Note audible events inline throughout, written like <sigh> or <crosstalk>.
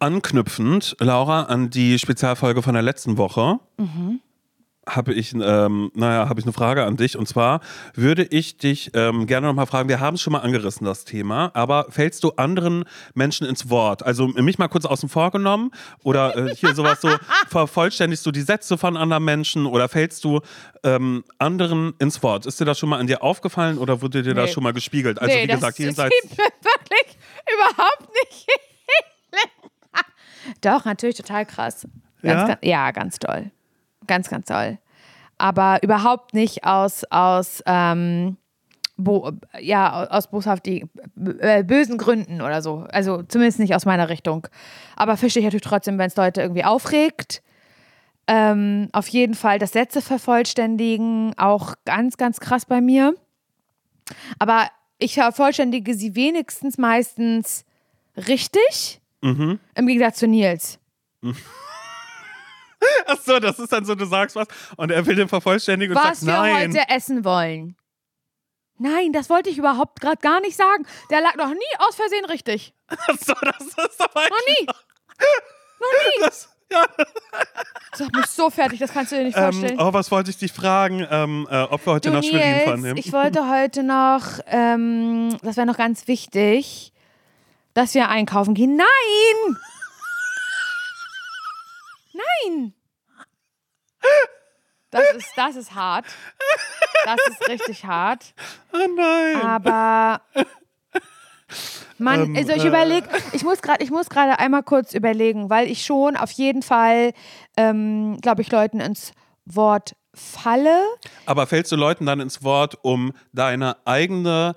Anknüpfend, Laura, an die Spezialfolge von der letzten Woche. Mhm habe ich, ähm, naja, habe ich eine Frage an dich. Und zwar würde ich dich ähm, gerne nochmal fragen, wir haben es schon mal angerissen, das Thema, aber fällst du anderen Menschen ins Wort? Also mich mal kurz außen vor genommen oder äh, hier sowas so, <laughs> vervollständigst du die Sätze von anderen Menschen oder fällst du ähm, anderen ins Wort? Ist dir das schon mal an dir aufgefallen oder wurde dir nee. das schon mal gespiegelt? Also nee, wie gesagt, jenseits... Überhaupt nicht Doch, natürlich total krass. Ganz, ja? Ganz, ja, ganz toll. Ganz, ganz toll. Aber überhaupt nicht aus, aus, ähm, bo ja, aus boshaft äh, bösen Gründen oder so. Also zumindest nicht aus meiner Richtung. Aber verstehe ich natürlich trotzdem, wenn es Leute irgendwie aufregt. Ähm, auf jeden Fall das Sätze vervollständigen, auch ganz, ganz krass bei mir. Aber ich vervollständige sie wenigstens meistens richtig, mhm. im Gegensatz zu Nils. Mhm. <laughs> Ach so, das ist dann so, du sagst was und er will den vervollständigen und was sagt nein. Was wir heute essen wollen. Nein, das wollte ich überhaupt gerade gar nicht sagen. Der lag noch nie aus Versehen richtig. Ach so, das ist aber Noch nie. Noch <laughs> nie. Das, ja. Das macht mich so fertig, das kannst du dir nicht ähm, vorstellen. Ähm, oh, was wollte ich dich fragen, ähm, äh, ob wir heute du, nach Schwerin fahren? Ich wollte heute noch, ähm, das wäre noch ganz wichtig, dass wir einkaufen gehen. Nein! Nein! Das ist, das ist hart. Das ist richtig hart. Oh nein. Aber man, ähm, also ich äh, überlege, ich muss gerade, ich muss gerade einmal kurz überlegen, weil ich schon auf jeden Fall, ähm, glaube ich, Leuten ins Wort falle. Aber fällst du Leuten dann ins Wort, um deine eigene,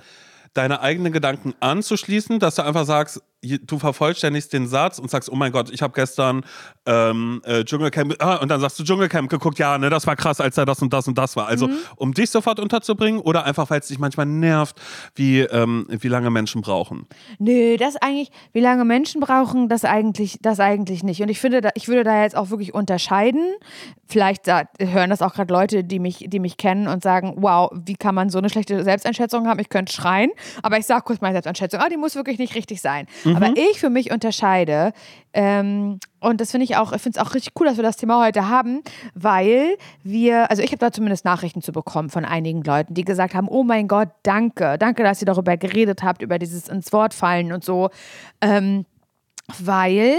deine eigenen Gedanken anzuschließen, dass du einfach sagst, du vervollständigst den Satz und sagst, oh mein Gott, ich habe gestern ähm, äh, Dschungelcamp, ah, und dann sagst du Dschungelcamp geguckt, ja, ne, das war krass, als da das und das und das war. Also, mhm. um dich sofort unterzubringen oder einfach, weil es dich manchmal nervt, wie, ähm, wie lange Menschen brauchen? Nö, das eigentlich, wie lange Menschen brauchen, das eigentlich, das eigentlich nicht. Und ich finde, da, ich würde da jetzt auch wirklich unterscheiden. Vielleicht da, hören das auch gerade Leute, die mich, die mich kennen und sagen, wow, wie kann man so eine schlechte Selbsteinschätzung haben? Ich könnte schreien, aber ich sage kurz meine Selbsteinschätzung, ah, die muss wirklich nicht richtig sein. Mhm. Aber mhm. ich für mich unterscheide, ähm, und das finde ich auch, ich finde es auch richtig cool, dass wir das Thema heute haben, weil wir, also ich habe da zumindest Nachrichten zu bekommen von einigen Leuten, die gesagt haben, oh mein Gott, danke, danke, dass ihr darüber geredet habt, über dieses ins Wort fallen und so, ähm, weil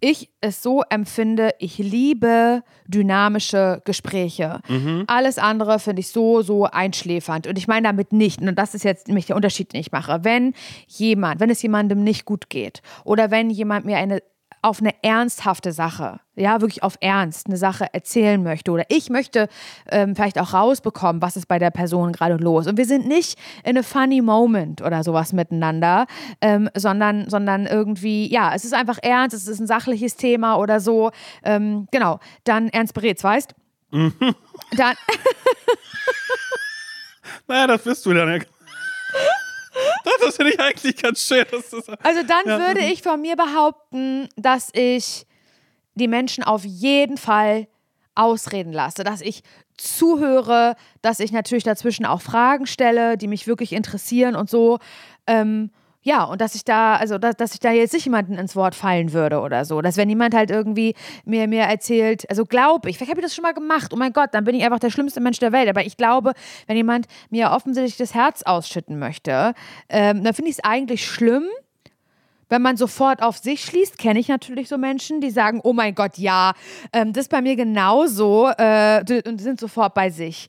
ich es so empfinde, ich liebe dynamische Gespräche. Mhm. Alles andere finde ich so, so einschläfernd. Und ich meine damit nicht, und das ist jetzt nämlich der Unterschied, den ich mache, wenn jemand, wenn es jemandem nicht gut geht oder wenn jemand mir eine auf eine ernsthafte Sache, ja, wirklich auf Ernst eine Sache erzählen möchte oder ich möchte ähm, vielleicht auch rausbekommen, was ist bei der Person gerade los. Und wir sind nicht in a funny moment oder sowas miteinander, ähm, sondern, sondern irgendwie, ja, es ist einfach ernst, es ist ein sachliches Thema oder so. Ähm, genau, dann Ernst Beretz, weißt? Mhm. Dann. <laughs> naja, das bist du dann. <laughs> Das finde ich eigentlich ganz schön. also dann ja. würde ich von mir behaupten, dass ich die Menschen auf jeden Fall ausreden lasse, dass ich zuhöre, dass ich natürlich dazwischen auch Fragen stelle, die mich wirklich interessieren und so. Ähm, ja, und dass ich da, also dass, dass ich da jetzt nicht jemanden ins Wort fallen würde oder so. Dass wenn jemand halt irgendwie mir, mir erzählt, also glaube ich, vielleicht habe ich das schon mal gemacht, oh mein Gott, dann bin ich einfach der schlimmste Mensch der Welt. Aber ich glaube, wenn jemand mir offensichtlich das Herz ausschütten möchte, ähm, dann finde ich es eigentlich schlimm, wenn man sofort auf sich schließt, kenne ich natürlich so Menschen, die sagen, oh mein Gott, ja, ähm, das ist bei mir genauso äh, und sind sofort bei sich.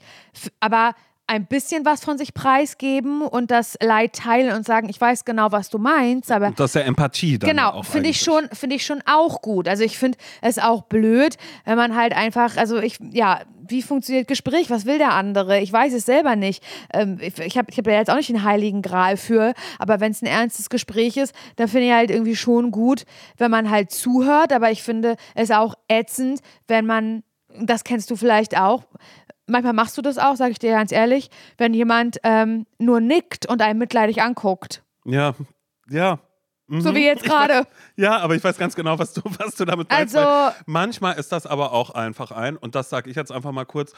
Aber ein bisschen was von sich preisgeben und das Leid teilen und sagen, ich weiß genau, was du meinst, aber und das ist ja Empathie dann genau finde ich schon finde ich schon auch gut. Also ich finde es auch blöd, wenn man halt einfach, also ich ja wie funktioniert Gespräch? Was will der andere? Ich weiß es selber nicht. Ähm, ich ich habe ich hab ja jetzt auch nicht den heiligen Gral für, aber wenn es ein ernstes Gespräch ist, dann finde ich halt irgendwie schon gut, wenn man halt zuhört. Aber ich finde es auch ätzend, wenn man, das kennst du vielleicht auch, manchmal machst du das auch, sage ich dir ganz ehrlich, wenn jemand ähm, nur nickt und einen mitleidig anguckt. Ja, ja. So wie jetzt gerade. Ja, aber ich weiß ganz genau, was du, was du damit meinst. Also- manchmal ist das aber auch einfach ein, und das sage ich jetzt einfach mal kurz,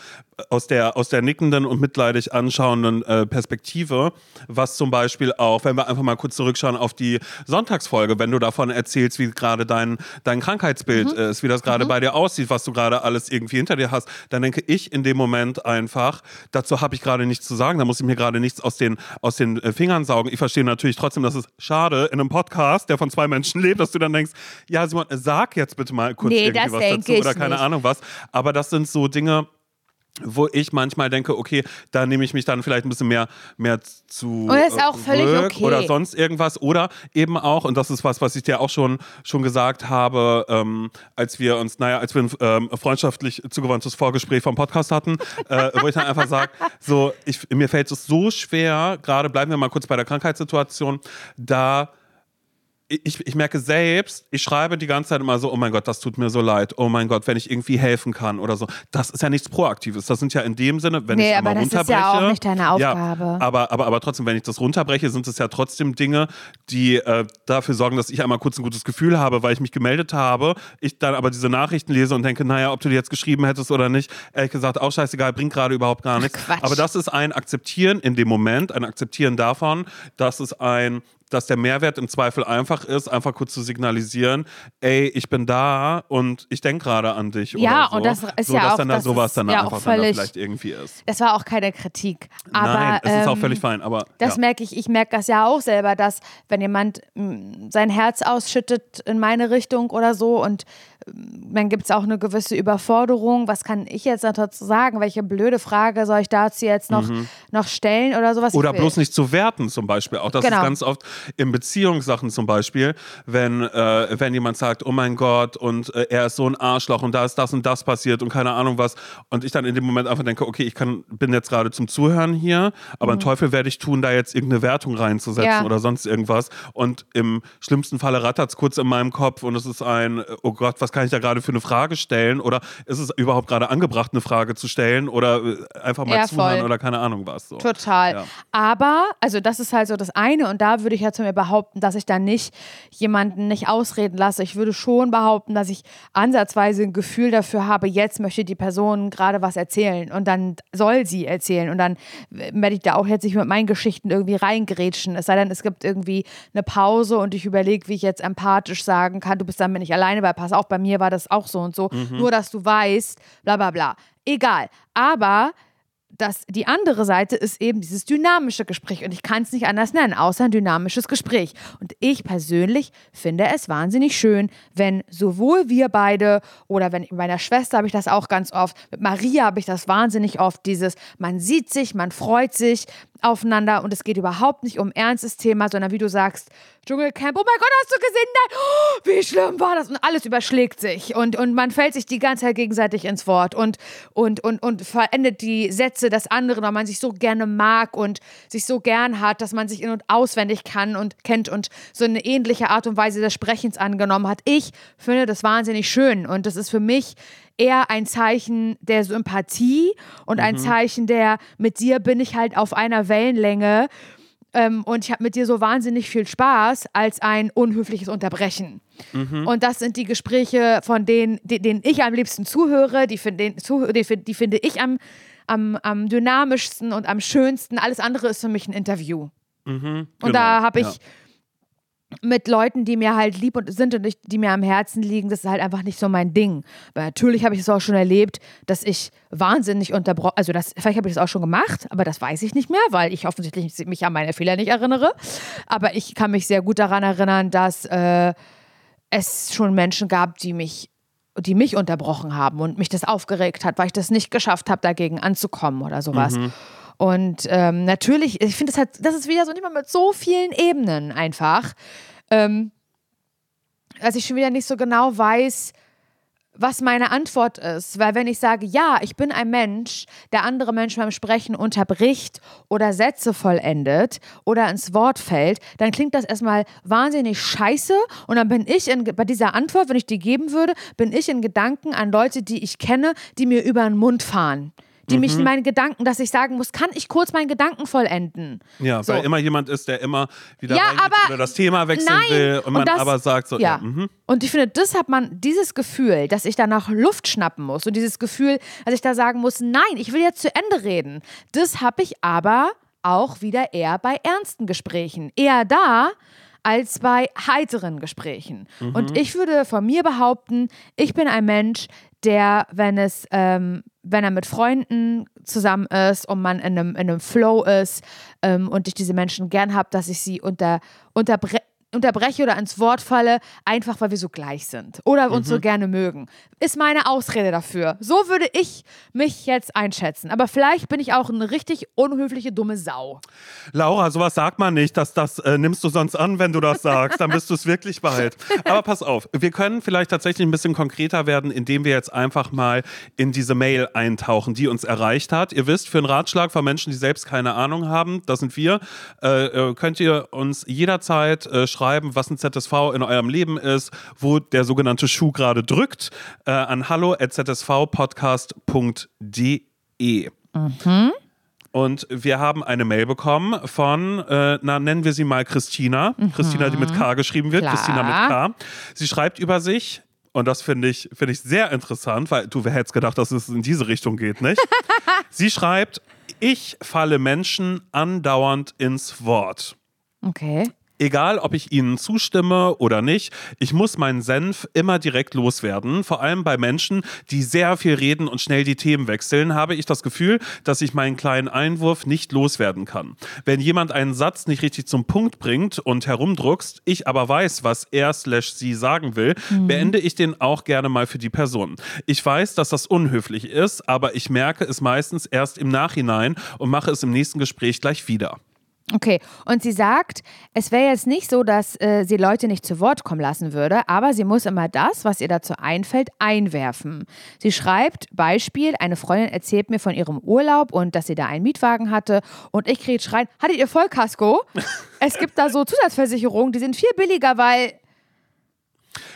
aus der, aus der nickenden und mitleidig anschauenden äh, Perspektive, was zum Beispiel auch, wenn wir einfach mal kurz zurückschauen auf die Sonntagsfolge, wenn du davon erzählst, wie gerade dein, dein Krankheitsbild Mhm. ist, wie das gerade bei dir aussieht, was du gerade alles irgendwie hinter dir hast, dann denke ich in dem Moment einfach, dazu habe ich gerade nichts zu sagen, da muss ich mir gerade nichts aus den, aus den äh, Fingern saugen. Ich verstehe natürlich trotzdem, dass es schade in einem Podcast, der von zwei Menschen <laughs> lebt, dass du dann denkst, ja Simon, sag jetzt bitte mal kurz Nee, irgendwie das was denke dazu oder keine nicht. Ahnung was. Aber das sind so Dinge, wo ich manchmal denke, okay, da nehme ich mich dann vielleicht ein bisschen mehr, mehr zu Und das ist auch völlig okay. oder sonst irgendwas. Oder eben auch, und das ist was, was ich dir auch schon, schon gesagt habe, ähm, als wir uns, naja, als wir ein ähm, freundschaftlich zugewandtes Vorgespräch vom Podcast hatten, äh, wo ich dann einfach sage, <laughs> so, ich, mir fällt es so schwer, gerade bleiben wir mal kurz bei der Krankheitssituation, da ich, ich merke selbst, ich schreibe die ganze Zeit immer so, oh mein Gott, das tut mir so leid. Oh mein Gott, wenn ich irgendwie helfen kann oder so. Das ist ja nichts Proaktives. Das sind ja in dem Sinne, wenn Nee, ich aber das ist runterbreche. ja auch nicht deine Ja, Aufgabe. aber, aber, aber trotzdem, wenn ich das runterbreche, sind es ja trotzdem Dinge, die äh, dafür sorgen, dass ich einmal kurz ein gutes Gefühl habe, weil ich mich gemeldet habe. Ich dann aber diese Nachrichten lese und denke, naja, ob du die jetzt geschrieben hättest oder nicht, ehrlich gesagt, auch scheißegal, bringt gerade überhaupt gar nichts. Quatsch. Aber das ist ein Akzeptieren in dem Moment, ein Akzeptieren davon, dass es ein dass der Mehrwert im Zweifel einfach ist, einfach kurz zu signalisieren, ey, ich bin da und ich denke gerade an dich. Ja, oder so. und das ist so, ja dass auch- dann da das sowas dann ja auch einfach dann da völlig- vielleicht irgendwie ist. Das war auch keine Kritik. Aber, Nein, es ist auch ähm, völlig fein, aber Das ja. merke ich, ich merke das ja auch selber, dass wenn jemand mm, sein Herz ausschüttet in meine Richtung oder so und dann gibt es auch eine gewisse Überforderung. Was kann ich jetzt dazu sagen? Welche blöde Frage soll ich dazu jetzt noch, noch stellen oder sowas? Mhm. Oder bloß nicht zu werten zum Beispiel. Auch das Genau. ist ganz oft in Beziehungssachen zum Beispiel, wenn, äh, wenn jemand sagt, oh mein Gott, und äh, er ist so ein Arschloch und da ist das und das passiert und keine Ahnung was. Und ich dann in dem Moment einfach denke, okay, ich kann, bin jetzt gerade zum Zuhören hier, aber einen Teufel werde ich tun, da jetzt irgendeine Wertung reinzusetzen Mhm. Ja. oder sonst irgendwas. Und im schlimmsten Falle rattert es kurz in meinem Kopf und es ist ein, oh Gott, was kann ich da gerade für eine Frage stellen? Oder ist es überhaupt gerade angebracht, eine Frage zu stellen? Oder äh, einfach mal Ja, zuhören voll. oder keine Ahnung was. So. Total. Ja. Aber, also das ist halt so das eine und da würde ich ja zu mir behaupten, dass ich dann nicht jemanden nicht ausreden lasse. Ich würde schon behaupten, dass ich ansatzweise ein Gefühl dafür habe, jetzt möchte die Person gerade was erzählen und dann soll sie erzählen und dann werde ich da auch jetzt nicht mit meinen Geschichten irgendwie reingrätschen. Es sei denn, es gibt irgendwie eine Pause und ich überlege, wie ich jetzt empathisch sagen kann, du bist damit nicht alleine, weil pass auf, bei mir war das auch so und so. Nur, dass du weißt, bla bla bla. Egal. Aber das, die andere Seite ist eben dieses dynamische Gespräch. Und ich kann es nicht anders nennen, außer ein dynamisches Gespräch. Und ich persönlich finde es wahnsinnig schön, wenn sowohl wir beide oder wenn mit meiner Schwester habe ich das auch ganz oft, mit Maria habe ich das wahnsinnig oft, dieses, man sieht sich, man freut sich aufeinander und es geht überhaupt nicht um ernstes Thema, sondern wie du sagst, Dschungelcamp, oh mein Gott, hast du gesehen? Nein, oh, wie schlimm war das? Und alles überschlägt sich und, und man fällt sich die ganze Zeit gegenseitig ins Wort und, und, und, und verendet die Sätze des anderen, weil man sich so gerne mag und sich so gern hat, dass man sich in- und auswendig kann und kennt und so eine ähnliche Art und Weise des Sprechens angenommen hat. Ich finde das wahnsinnig schön und das ist für mich eher ein Zeichen der Sympathie und ein Zeichen der, mit dir bin ich halt auf einer Wellenlänge ähm, und ich habe mit dir so wahnsinnig viel Spaß als ein unhöfliches Unterbrechen. Und das sind die Gespräche, von denen, die, denen ich am liebsten zuhöre, die, den, die, find- die finde ich am, am, am dynamischsten und am schönsten. Alles andere ist für mich ein Interview. Und da habe ich ja. Mit Leuten, die mir halt lieb und sind und ich, die mir am Herzen liegen, das ist halt einfach nicht so mein Ding. Weil natürlich habe ich es auch schon erlebt, dass ich wahnsinnig unterbrochen, also das, vielleicht habe ich das auch schon gemacht, aber das weiß ich nicht mehr, weil ich offensichtlich mich an meine Fehler nicht erinnere. Aber ich kann mich sehr gut daran erinnern, dass äh, es schon Menschen gab, die mich die mich unterbrochen haben und mich das aufgeregt hat, weil ich das nicht geschafft habe, dagegen anzukommen oder sowas. Und ähm, natürlich, ich finde, das, hat- das ist wieder so nicht mal mit so vielen Ebenen einfach, ähm, dass ich schon wieder nicht so genau weiß, was meine Antwort ist. Weil wenn ich sage, ja, ich bin ein Mensch, der andere Menschen beim Sprechen unterbricht oder Sätze vollendet oder ins Wort fällt, dann klingt das erstmal wahnsinnig scheiße. Und dann bin ich in, bei dieser Antwort, wenn ich die geben würde, bin ich in Gedanken an Leute, die ich kenne, die mir über den Mund fahren. Die mich in meinen Gedanken, dass ich sagen muss, kann ich kurz meinen Gedanken vollenden? Ja, So. weil immer jemand ist, der immer wieder Ja, aber- oder das Thema wechseln Nein, will und und man das- aber sagt so, ja, Ja. mhm. Und ich finde, das hat man, dieses Gefühl, dass ich danach Luft schnappen muss und dieses Gefühl, dass ich da sagen muss, nein, ich will jetzt zu Ende reden. Das habe ich aber auch wieder eher bei ernsten Gesprächen. Eher da als bei heiteren Gesprächen. Und ich würde von mir behaupten, ich bin ein Mensch, der, wenn es, ähm, wenn er mit Freunden zusammen ist und man in einem, in einem Flow ist ähm, und ich diese Menschen gern habe, dass ich sie unter, unterbre unterbreche oder ins Wort falle, einfach weil wir so gleich sind oder uns so gerne mögen. Ist meine Ausrede dafür. So würde ich mich jetzt einschätzen. Aber vielleicht bin ich auch eine richtig unhöfliche, dumme Sau. Laura, sowas sagt man nicht, dass das äh, nimmst du sonst an, wenn du das sagst, dann bist du es wirklich bald. Aber pass auf, wir können vielleicht tatsächlich ein bisschen konkreter werden, indem wir jetzt einfach mal in diese Mail eintauchen, die uns erreicht hat. Ihr wisst, für einen Ratschlag von Menschen, die selbst keine Ahnung haben, das sind wir, äh, äh, könnt ihr uns jederzeit äh, schreiben, was ein ZSV in eurem Leben ist, wo der sogenannte Schuh gerade drückt, äh, an hallo@zsvpodcast.de. Und wir haben eine Mail bekommen von, äh, na, nennen wir sie mal Christina. Christina, die mit K geschrieben wird. Klar. Christina mit K. Sie schreibt über sich, und das finde ich, finde ich sehr interessant, weil du wer hättest gedacht, dass es in diese Richtung geht, nicht? <laughs> sie schreibt, ich falle Menschen andauernd ins Wort. Okay. Egal, ob ich ihnen zustimme oder nicht, ich muss meinen Senf immer direkt loswerden. Vor allem bei Menschen, die sehr viel reden und schnell die Themen wechseln, habe ich das Gefühl, dass ich meinen kleinen Einwurf nicht loswerden kann. Wenn jemand einen Satz nicht richtig zum Punkt bringt und herumdruckst, ich aber weiß, was er slash sie sagen will, beende ich den auch gerne mal für die Person. Ich weiß, dass das unhöflich ist, aber ich merke es meistens erst im Nachhinein und mache es im nächsten Gespräch gleich wieder. Okay, und sie sagt, es wäre jetzt nicht so, dass äh, sie Leute nicht zu Wort kommen lassen würde, aber sie muss immer das, was ihr dazu einfällt, einwerfen. Sie schreibt, Beispiel, eine Freundin erzählt mir von ihrem Urlaub und dass sie da einen Mietwagen hatte und ich kriege schreien, hattet ihr Vollkasko? <laughs> es gibt da so Zusatzversicherungen, die sind viel billiger, weil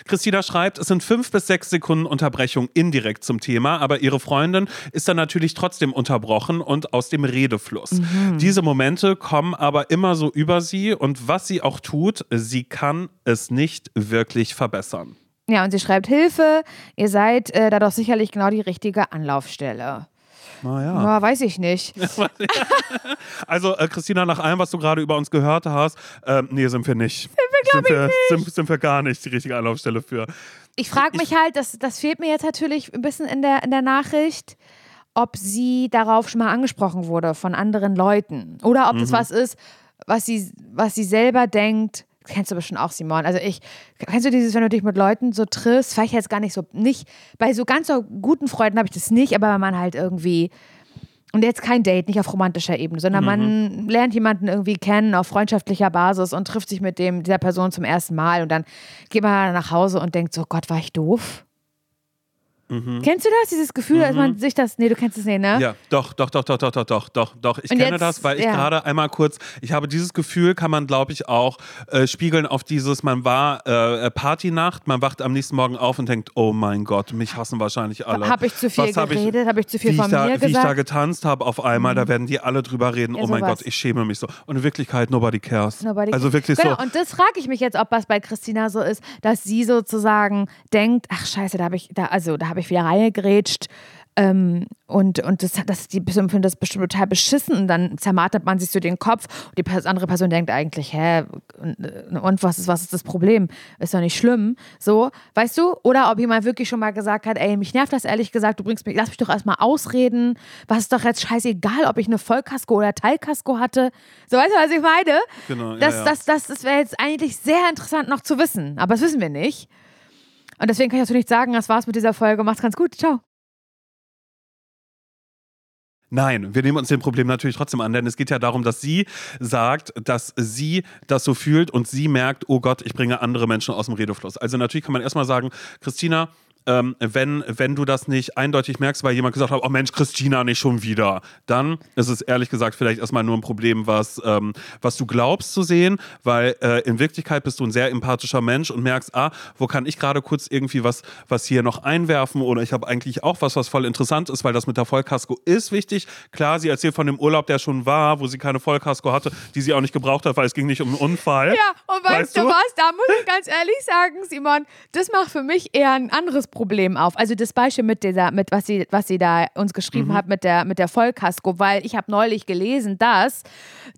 Christina schreibt, es sind fünf bis sechs Sekunden Unterbrechung indirekt zum Thema, aber ihre Freundin ist dann natürlich trotzdem unterbrochen und aus dem Redefluss. Diese Momente kommen aber immer so über sie und was sie auch tut, sie kann es nicht wirklich verbessern. Ja, und sie schreibt Hilfe, ihr seid äh, da doch sicherlich genau die richtige Anlaufstelle. Naja. Ja, weiß ich nicht. <laughs> Also, äh, Christina, nach allem, was du gerade über uns gehört hast, ähm, nee, sind wir nicht. Sind wir, sind wir, Sind, sind wir gar nicht die richtige Anlaufstelle für. Ich frage mich halt, das, das fehlt mir jetzt natürlich ein bisschen in der, in der Nachricht, ob sie darauf schon mal angesprochen wurde von anderen Leuten. Oder ob das was ist, was sie, was sie selber denkt. Kennst du bestimmt auch, Simon. Also ich, kennst du dieses, wenn du dich mit Leuten so triffst, vielleicht jetzt gar nicht so, nicht, bei so ganz so guten Freunden habe ich das nicht, aber wenn man halt irgendwie, und jetzt kein Date, nicht auf romantischer Ebene, sondern man lernt jemanden irgendwie kennen auf freundschaftlicher Basis und trifft sich mit dem, dieser Person zum ersten Mal und dann geht man nach Hause und denkt so, Gott, war ich doof? Kennst du das, dieses Gefühl, dass man sich das, nee, du kennst es nicht, ne? Ja, doch, doch, doch, doch, doch, doch, doch, doch, doch. Ich Und kenne jetzt- das, weil ich ja. gerade einmal kurz, ich habe dieses Gefühl, kann man, glaube ich, auch äh, spiegeln auf dieses, man war äh, Partynacht, man wacht am nächsten Morgen auf und denkt, oh mein Gott, mich hassen wahrscheinlich alle. Habe ich zu viel Was hab geredet? Habe ich zu viel von ich da, mir Wie ich da gesagt? Mhm. getanzt habe auf einmal, da werden die alle drüber reden, Ja, oh mein sowas. Gott, ich schäme mich so. Und in Wirklichkeit, nobody cares. Nobody also wirklich genau, so. und das frage ich mich jetzt, ob was bei Christina so ist, dass sie sozusagen denkt, ach scheiße, da habe ich, da, also da habe ich wieder reingegrätscht. Ähm, und, und das, das, die Person findet das bestimmt total beschissen und dann zermartert man sich so den Kopf und die andere Person denkt eigentlich, hä, und, und was ist, was ist das Problem? Ist doch nicht schlimm. So, weißt du? Oder ob jemand wirklich schon mal gesagt hat, ey, mich nervt das ehrlich gesagt, du bringst mich, lass mich doch erstmal ausreden. Was ist doch jetzt scheißegal, ob ich eine Vollkasko oder Teilkasko hatte. So, weißt du, was ich meine? Genau, ja, das ja. das, das, das wäre jetzt eigentlich sehr interessant noch zu wissen, aber das wissen wir nicht. Und deswegen kann ich dazu nicht sagen, das war's mit dieser Folge. Macht's ganz gut. Ciao. Nein, wir nehmen uns dem Problem natürlich trotzdem an, denn es geht ja darum, dass sie sagt, dass sie das so fühlt und sie merkt, oh Gott, ich bringe andere Menschen aus dem Redefluss. Also natürlich kann man erstmal sagen, Christina, ähm, wenn, wenn du das nicht eindeutig merkst, weil jemand gesagt hat, oh Mensch, Christina nicht schon wieder, dann ist es ehrlich gesagt vielleicht erstmal nur ein Problem, was, ähm, was du glaubst zu sehen, weil äh, in Wirklichkeit bist du ein sehr empathischer Mensch und merkst, ah, wo kann ich gerade kurz irgendwie was, was hier noch einwerfen oder ich habe eigentlich auch was, was voll interessant ist, weil das mit der Vollkasko ist wichtig. Klar, sie erzählt von dem Urlaub, der schon war, wo sie keine Vollkasko hatte, die sie auch nicht gebraucht hat, weil es ging nicht um einen Unfall. Ja, und weißt, weißt du, was? Da muss ich ganz ehrlich sagen, Simon, das macht für mich eher ein anderes Problem auf. Also das Beispiel mit dieser, mit was sie, was sie da uns geschrieben mhm. hat mit der, mit der Vollkasko, weil ich habe neulich gelesen, dass,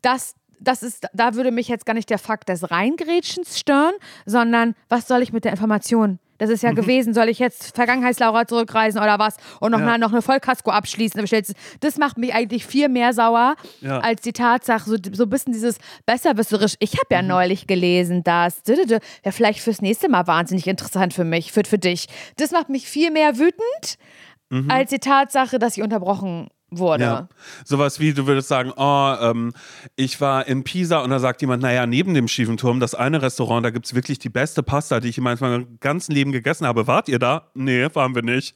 dass das ist, da würde mich jetzt gar nicht der Fakt des Reingrätschens stören, sondern was soll ich mit der Information? Das ist ja mhm. gewesen, soll ich jetzt Vergangenheitslaura zurückreisen oder was und noch, ja. eine, noch eine Vollkasko abschließen? Das macht mich eigentlich viel mehr sauer ja. als die Tatsache, so, so ein bisschen dieses besserwisserisch. Ich habe ja mhm. neulich gelesen, dass, wäre vielleicht fürs nächste Mal wahnsinnig interessant für mich, für, für dich. Das macht mich viel mehr wütend mhm. als die Tatsache, dass ich unterbrochen wurde. Ja. Sowas wie, du würdest sagen, oh, ähm, ich war in Pisa und da sagt jemand, naja, neben dem schiefen Turm, das eine Restaurant, da gibt es wirklich die beste Pasta, die ich in meinem ganzen Leben gegessen habe. Wart ihr da? Nee, waren wir nicht.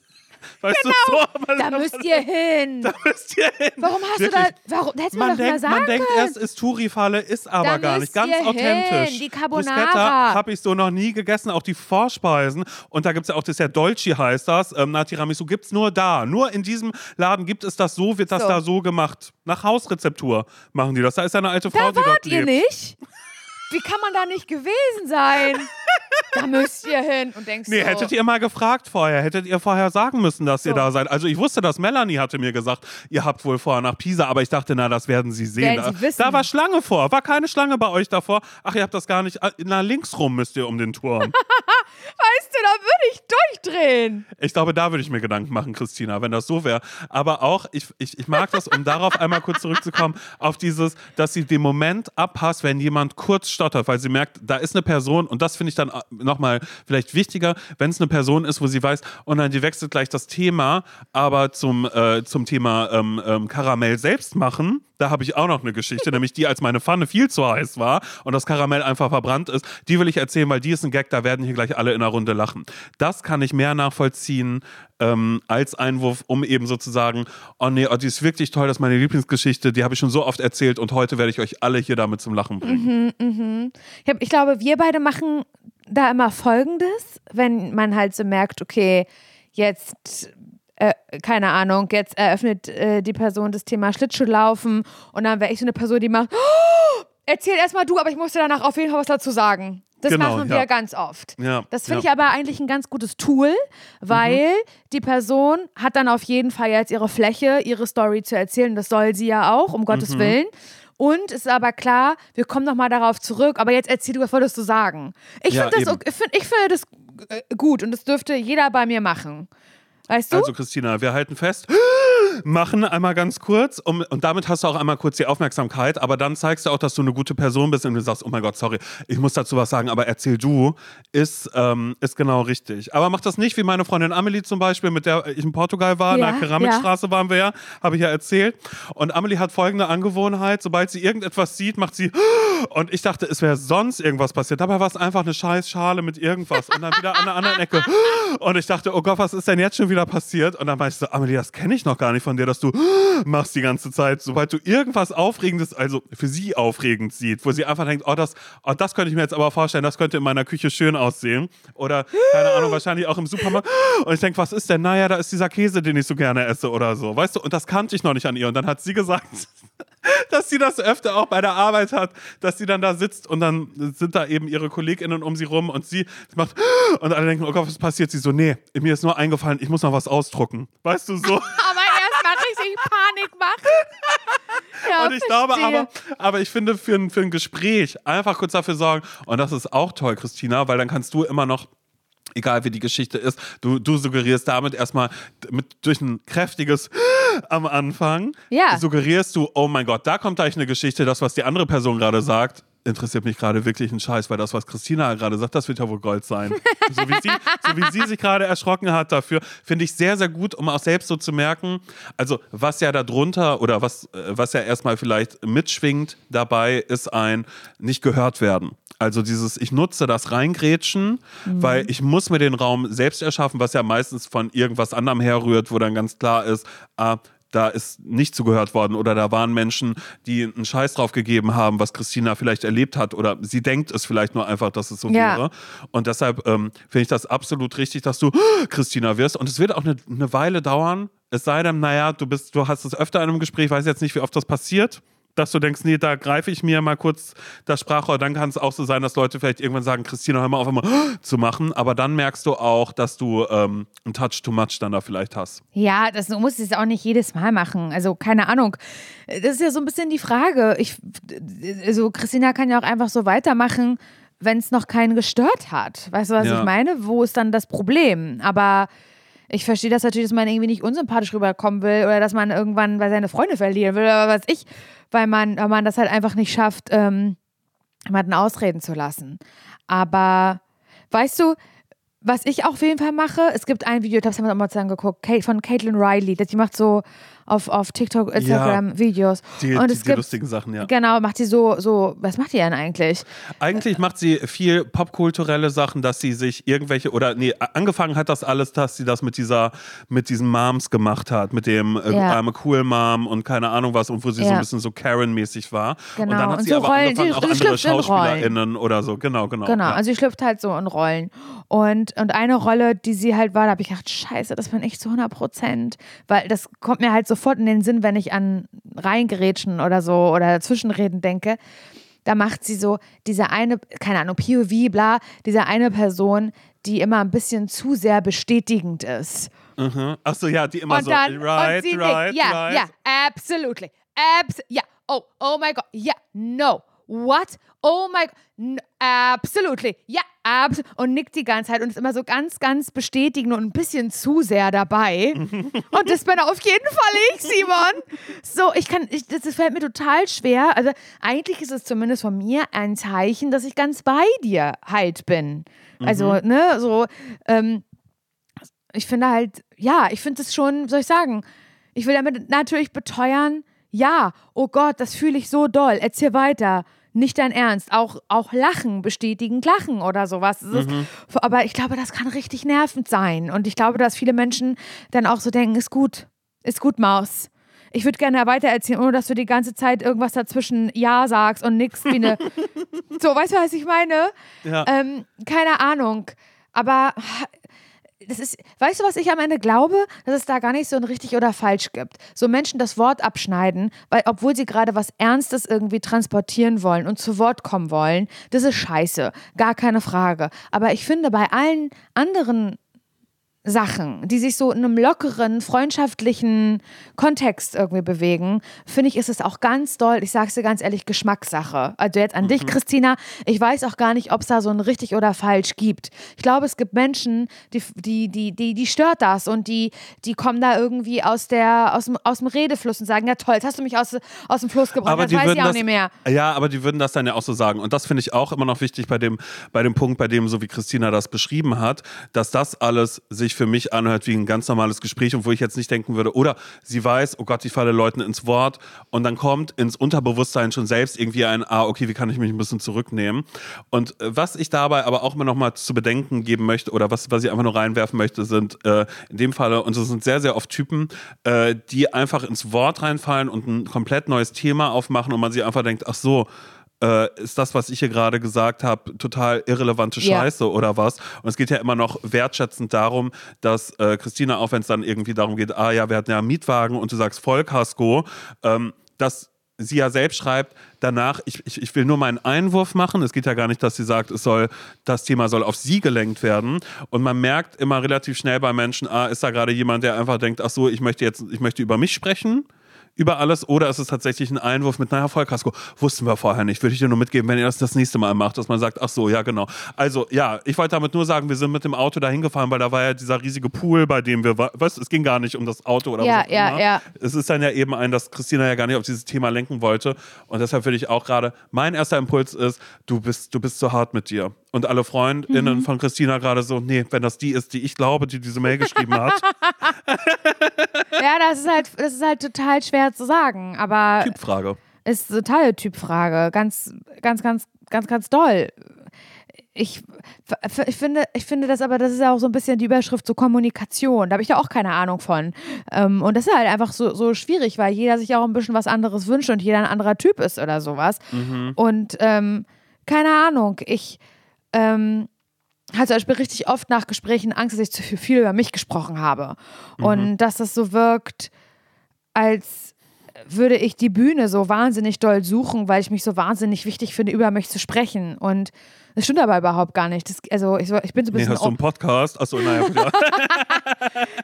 Weißt genau. du, so, da müsst ihr hin. Da müsst ihr hin. Warum hast Wirklich? du da, warum, hättest man, man denkt, sagen man denkt erst, ist Touri-Falle, ist aber da gar nicht. Ganz authentisch. Hin. Die Carbonara. habe ich so noch nie gegessen, auch die Vorspeisen. Und da gibt es ja auch das ja Dolci heißt das. Ähm, na, Tiramisu gibt es nur da. Nur in diesem Laden gibt es das so, wird das so. da so gemacht. Nach Hausrezeptur machen die das. Da ist eine alte Frau, da die wart dort ihr lebt. nicht? Wie kann man da nicht gewesen sein? <laughs> da müsst ihr hin und denkst Nee, so. hättet ihr mal gefragt vorher. Hättet ihr vorher sagen müssen, dass so. ihr da seid. Also ich wusste, dass Melanie hatte mir gesagt, ihr habt wohl vorher nach Pisa, aber ich dachte, na, das werden sie sehen. Werden sie wissen. Da war Schlange vor. War keine Schlange bei euch davor. Ach, ihr habt das gar nicht. Na, links rum müsst ihr um den Turm. <laughs> weißt du, da würde ich durchdrehen. Ich glaube, da würde ich mir Gedanken machen, Christina, wenn das so wäre. Aber auch, ich, ich, ich mag das, um darauf einmal kurz zurückzukommen, auf dieses, dass sie den Moment abpasst, wenn jemand kurz stottert, weil sie merkt, da ist eine Person und das finde ich dann nochmal vielleicht wichtiger, wenn es eine Person ist, wo sie weiß, oh nein, die wechselt gleich das Thema, aber zum, äh, zum Thema ähm, ähm, Karamell selbst machen, da habe ich auch noch eine Geschichte, <laughs> nämlich die, als meine Pfanne viel zu heiß war und das Karamell einfach verbrannt ist. Die will ich erzählen, weil die ist ein Gag, da werden hier gleich alle in einer Runde lachen. Das kann ich mehr nachvollziehen ähm, als Einwurf, um eben sozusagen, oh nee, oh, die ist wirklich toll, das ist meine Lieblingsgeschichte, die habe ich schon so oft erzählt und heute werde ich euch alle hier damit zum Lachen bringen. Mhm, mh. ich, hab, ich glaube, wir beide machen da immer Folgendes, wenn man halt so merkt, okay, jetzt äh, keine Ahnung, jetzt eröffnet äh, die Person das Thema Schlittschuhlaufen und dann wäre ich so eine Person, die macht, oh, erzähl erstmal du, aber ich musste danach auf jeden Fall was dazu sagen. Das genau, machen wir ja. ganz oft. Ja, das finde ja. ich aber eigentlich ein ganz gutes Tool, weil mhm. die Person hat dann auf jeden Fall jetzt ihre Fläche, ihre Story zu erzählen. Das soll sie ja auch, um Gottes mhm. Willen. Und es ist aber klar, wir kommen nochmal darauf zurück, aber jetzt erzähl du, was wolltest du sagen? Ich ja, finde das, find, ich find das gut und das dürfte jeder bei mir machen. Weißt du? Also, Christina, wir halten fest machen, einmal ganz kurz. Um, und damit hast du auch einmal kurz die Aufmerksamkeit. Aber dann zeigst du auch, dass du eine gute Person bist und du sagst, oh mein Gott, sorry, ich muss dazu was sagen, aber erzähl du, ist, ähm, ist genau richtig. Aber mach das nicht wie meine Freundin Amelie zum Beispiel, mit der ich in Portugal war. Ja, in der Keramikstraße ja. waren wir ja, habe ich ja erzählt. Und Amelie hat folgende Angewohnheit, sobald sie irgendetwas sieht, macht sie und ich dachte, es wäre sonst irgendwas passiert. Dabei war es einfach eine scheiß Schale mit irgendwas und dann wieder an der anderen Ecke. Und ich dachte, oh Gott, was ist denn jetzt schon wieder passiert? Und dann meinte ich so, Amelie, das kenne ich noch gar nicht von dir, dass du machst die ganze Zeit, sobald du irgendwas Aufregendes, also für sie aufregend sieht, wo sie einfach denkt, oh das, oh, das könnte ich mir jetzt aber vorstellen, das könnte in meiner Küche schön aussehen. Oder, keine Ahnung, wahrscheinlich auch im Supermarkt. Und ich denke, was ist denn? Naja, da ist dieser Käse, den ich so gerne esse oder so. Weißt du, und das kannte ich noch nicht an ihr. Und dann hat sie gesagt, <laughs> dass sie das öfter auch bei der Arbeit hat, dass sie dann da sitzt und dann sind da eben ihre KollegInnen um sie rum und sie macht <gasps> und alle denken, oh Gott, was passiert? Sie so, nee, mir ist nur eingefallen, ich muss noch was ausdrucken. Weißt du so? aber <laughs> <laughs> richtig Panik machen. <laughs> Ja, und ich verstehe. glaube aber, aber ich finde für ein, für ein Gespräch einfach kurz dafür sorgen und das ist auch toll, Christina, weil dann kannst du immer noch egal wie die Geschichte ist, du, du suggerierst damit erstmal mit, durch ein kräftiges <gasps> am Anfang, ja. suggerierst du, oh mein Gott, da kommt gleich eine Geschichte, das, was die andere Person gerade sagt, interessiert mich gerade wirklich ein Scheiß, weil das, was Christina gerade sagt, das wird ja wohl Gold sein. <laughs> so, wie sie, so wie sie sich gerade erschrocken hat dafür, finde ich sehr, sehr gut, um auch selbst so zu merken, also was ja darunter oder was, äh, was ja erstmal vielleicht mitschwingt dabei, ist ein nicht gehört werden. Also dieses, ich nutze das Reingrätschen, mhm. weil ich muss mir den Raum selbst erschaffen, was ja meistens von irgendwas anderem herrührt, wo dann ganz klar ist, ah, da ist nicht zugehört worden oder da waren Menschen, die einen Scheiß drauf gegeben haben, was Christina vielleicht erlebt hat oder sie denkt es vielleicht nur einfach, dass es so ja. wäre. Und deshalb ähm, finde ich das absolut richtig, dass du <gasps> Christina wirst. Und es wird auch eine, eine Weile dauern. Es sei denn, naja, du bist, du hast es öfter in einem Gespräch, weiß jetzt nicht, wie oft das passiert dass du denkst, nee, da greife ich mir mal kurz das Sprachrohr. Dann kann es auch so sein, dass Leute vielleicht irgendwann sagen, Christina, hör mal auf, immer <gasps> zu machen. Aber dann merkst du auch, dass du ähm, einen Touch too much dann da vielleicht hast. Ja, das, du musst es auch nicht jedes Mal machen. Also keine Ahnung. Das ist ja so ein bisschen die Frage. Ich, also Christina kann ja auch einfach so weitermachen, wenn es noch keinen gestört hat. Weißt du, was ja. ich meine? Wo ist dann das Problem? Aber ich verstehe das natürlich, dass man irgendwie nicht unsympathisch rüberkommen will oder dass man irgendwann bei seine Freunde verlieren will oder was ich weil man, weil man das halt einfach nicht schafft, ähm, jemanden ausreden zu lassen. Aber weißt du, was ich auf jeden Fall mache, es gibt ein Video, das haben wir auch mal zusammen geguckt, von Caitlin Riley, die macht so auf, auf TikTok, Instagram ja, Videos. Die, und es die, die gibt, lustigen Sachen, ja. Genau, macht sie so, so, was macht die denn eigentlich? Eigentlich macht sie viel popkulturelle Sachen, dass sie sich irgendwelche, oder nee, angefangen hat das alles, dass sie das mit dieser, mit diesen Moms gemacht hat, mit dem äh, ja. I'm a cool Mom und keine Ahnung was, und wo sie ja. so ein bisschen so Karen-mäßig war. Genau. Und dann hat und sie so aber Rollen, angefangen, auch andere SchauspielerInnen oder so, genau, genau. Genau, ja. also sie schlüpft halt so in Rollen. Und, und eine Rolle, die sie halt war, da habe ich gedacht, scheiße, das bin ich zu 100 Prozent, weil das kommt mir halt so sofort in den Sinn, wenn ich an Reingerätschen oder so oder Zwischenreden denke. Da macht sie so diese eine, keine Ahnung, POV, bla, diese eine Person, die immer ein bisschen zu sehr bestätigend ist. Mhm. Achso, ja, die immer und so, dann, right, right, right. Ja, ja, absolutely. Abs ja, oh, oh my God, ja, no, what? Oh my God, no, absolutely, ja, abs und nickt die ganze Zeit und ist immer so ganz, ganz bestätigend und ein bisschen zu sehr dabei. <laughs> und das bin auf jeden Fall ich, Simon. So, ich kann, ich, das, das fällt mir total schwer. Also eigentlich ist es zumindest von mir ein Zeichen, dass ich ganz bei dir halt bin. Also, mhm. ne, so, ähm, ich finde halt, ja, ich finde es schon, soll ich sagen, ich will damit natürlich beteuern, ja, oh Gott, das fühle ich so doll, erzähl weiter nicht dein Ernst. Auch, auch Lachen, bestätigend Lachen oder sowas. Mhm. aber ich glaube, das kann richtig nervend sein. Und ich glaube, dass viele Menschen dann auch so denken, ist gut, ist gut, Maus. Ich würde gerne weiter erzählen, ohne dass du die ganze Zeit irgendwas dazwischen Ja sagst und nix wie eine. <laughs> so, weißt du, was ich meine? Ja. Ähm, keine Ahnung. Aber das ist, weißt du, was ich am Ende glaube? Dass es da gar nicht so ein richtig oder falsch gibt. So Menschen das Wort abschneiden, weil obwohl sie gerade was Ernstes irgendwie transportieren wollen und zu Wort kommen wollen, das ist scheiße. Gar keine Frage. Aber ich finde, bei allen anderen Sachen, die sich so in einem lockeren, freundschaftlichen Kontext irgendwie bewegen, finde ich, ist es auch ganz doll, ich sage es dir ganz ehrlich, Geschmackssache. Also jetzt an mhm. dich, Christina, ich weiß auch gar nicht, ob es da so ein richtig oder falsch gibt. Ich glaube, es gibt Menschen, die, die, die, die, die stört das und die, die kommen da irgendwie aus, der, aus, dem, aus dem Redefluss und sagen, ja toll, jetzt hast du mich aus, aus dem Fluss gebracht, aber das weiß ich auch das, nicht mehr. Ja, aber die würden das dann ja auch so sagen. Und das finde ich auch immer noch wichtig bei dem, bei dem Punkt, bei dem, so wie Christina das beschrieben hat, dass das alles sich für mich anhört wie ein ganz normales Gespräch und wo ich jetzt nicht denken würde, oder sie weiß, oh Gott, ich falle Leuten ins Wort und dann kommt ins Unterbewusstsein schon selbst irgendwie ein, ah, okay, wie kann ich mich ein bisschen zurücknehmen? Und äh, was ich dabei aber auch immer noch mal zu bedenken geben möchte oder was, was ich einfach nur reinwerfen möchte, sind äh, in dem Falle, und es sind sehr, sehr oft Typen, äh, die einfach ins Wort reinfallen und ein komplett neues Thema aufmachen und man sich einfach denkt, ach so, äh, ist das, was ich hier gerade gesagt habe, total irrelevante Scheiße ja. oder was? Und es geht ja immer noch wertschätzend darum, dass äh, Christina, auch wenn es dann irgendwie darum geht, ah ja, wir hatten ja einen Mietwagen und du sagst Vollkasko, ähm, dass sie ja selbst schreibt, danach, ich, ich, ich will nur meinen Einwurf machen. Es geht ja gar nicht, dass sie sagt, es soll, das Thema soll auf sie gelenkt werden. Und man merkt immer relativ schnell bei Menschen, ah, ist da gerade jemand, der einfach denkt, ach so, ich möchte jetzt, ich möchte über mich sprechen über alles oder ist es tatsächlich ein Einwurf mit, naja, Vollkasko, wussten wir vorher nicht, würde ich dir nur mitgeben, wenn ihr das das nächste Mal macht, dass man sagt, ach so, ja genau. Also ja, ich wollte damit nur sagen, wir sind mit dem Auto dahin gefahren, weil da war ja dieser riesige Pool, bei dem wir, was, es ging gar nicht um das Auto oder Ja, was auch ja, immer. ja. Es ist dann ja eben ein, dass Christina ja gar nicht auf dieses Thema lenken wollte und deshalb würde ich auch gerade, mein erster Impuls ist, du bist, du bist zu hart mit dir. Und alle Freundinnen Mhm. von Christina gerade so, nee, wenn das die ist, die ich glaube, die diese Mail geschrieben hat, <laughs> Ja, das ist halt, das ist halt total schwer zu sagen, aber Typfrage. ist eine totale Typfrage. Ganz, ganz, ganz, ganz, ganz doll. Ich, ich, finde, ich finde das aber, das ist ja auch so ein bisschen die Überschrift zur Kommunikation. Da habe ich ja auch keine Ahnung von. Ähm, und das ist halt einfach so, so schwierig, weil jeder sich auch ein bisschen was anderes wünscht und jeder ein anderer Typ ist oder sowas. Und ähm, keine Ahnung, ich ähm, hatte zum Beispiel richtig oft nach Gesprächen Angst, dass ich zu viel über mich gesprochen habe. Und dass das so wirkt, als würde ich die Bühne so wahnsinnig doll suchen, weil ich mich so wahnsinnig wichtig finde, über mich zu sprechen. Und das stimmt aber überhaupt gar nicht. Das, also ich, ich bin so ein Nee, bisschen. hast du einen Podcast? Achso, naja, <laughs>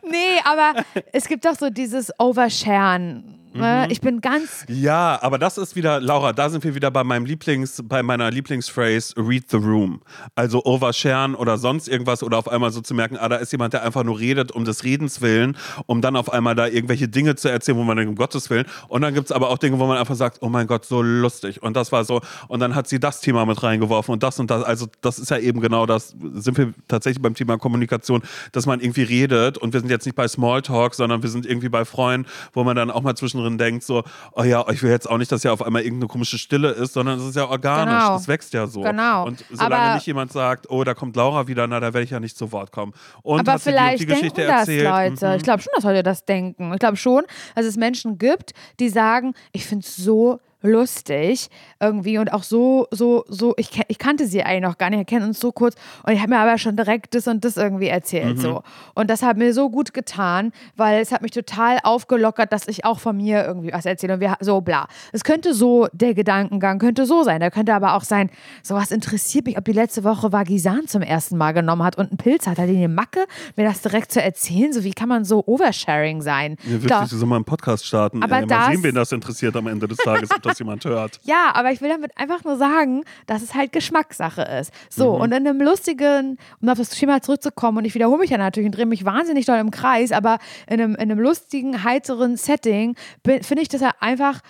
nee, aber es gibt doch so dieses Oversharen. Mhm. Ne? Ich bin ganz. Ja, aber das ist wieder, Laura, da sind wir wieder bei meinem Lieblings, bei meiner Lieblingsphrase, read the room. Also oversharen oder sonst irgendwas oder auf einmal so zu merken, ah, da ist jemand, der einfach nur redet um des Redens willen, um dann auf einmal da irgendwelche Dinge zu erzählen, wo man denkt, um Gottes Willen. Und dann gibt es aber auch Dinge, wo man einfach sagt, oh mein Gott, so lustig. Und das war so, und dann hat sie das Thema mit reingeworfen und das und das. Also das ist ja eben genau das, sind wir tatsächlich beim Thema Kommunikation, dass man irgendwie redet und wir sind jetzt nicht bei Smalltalk, sondern wir sind irgendwie bei Freunden, wo man dann auch mal zwischendrin denkt, so, oh ja, ich will jetzt auch nicht, dass ja auf einmal irgendeine komische Stille ist, sondern es ist ja organisch, Genau. das wächst ja so. Genau. Und solange Aber- nicht jemand sagt, oh, da kommt Laura wieder, na, da werde ich ja nicht zu Wort kommen. Und aber hat die, vielleicht die denken Geschichte das erzählt. Leute. Mhm. Ich glaube schon, dass Leute das denken. Ich glaube schon, dass es Menschen gibt, die sagen, ich finde es so lustig irgendwie und auch so, so, so, ich, ich kannte sie eigentlich noch gar nicht, wir kennen uns so kurz und ich habe mir aber schon direkt das und das irgendwie erzählt so. Und das hat mir so gut getan, weil es hat mich total aufgelockert, dass ich auch von mir irgendwie was erzähle und wir so bla. Es könnte so, der Gedankengang könnte so sein, der könnte aber auch sein, sowas interessiert mich, ob die letzte Woche Vagisan zum ersten Mal genommen hat und einen Pilz hat, hat die eine Macke, mir das direkt zu erzählen, so wie kann man so Oversharing sein? Ja, Da- wirklich, so mal einen Podcast starten. Aber ey, mal das- sehen, wen das interessiert am Ende des Tages, ob das jemand hört. Ja, aber ich will damit einfach nur sagen, dass es halt Geschmackssache ist. So, und in einem lustigen, um auf das Schema zurückzukommen, und ich wiederhole mich ja natürlich und drehe mich wahnsinnig doll im Kreis, aber in einem, in einem lustigen, heiteren Setting finde ich das ja einfach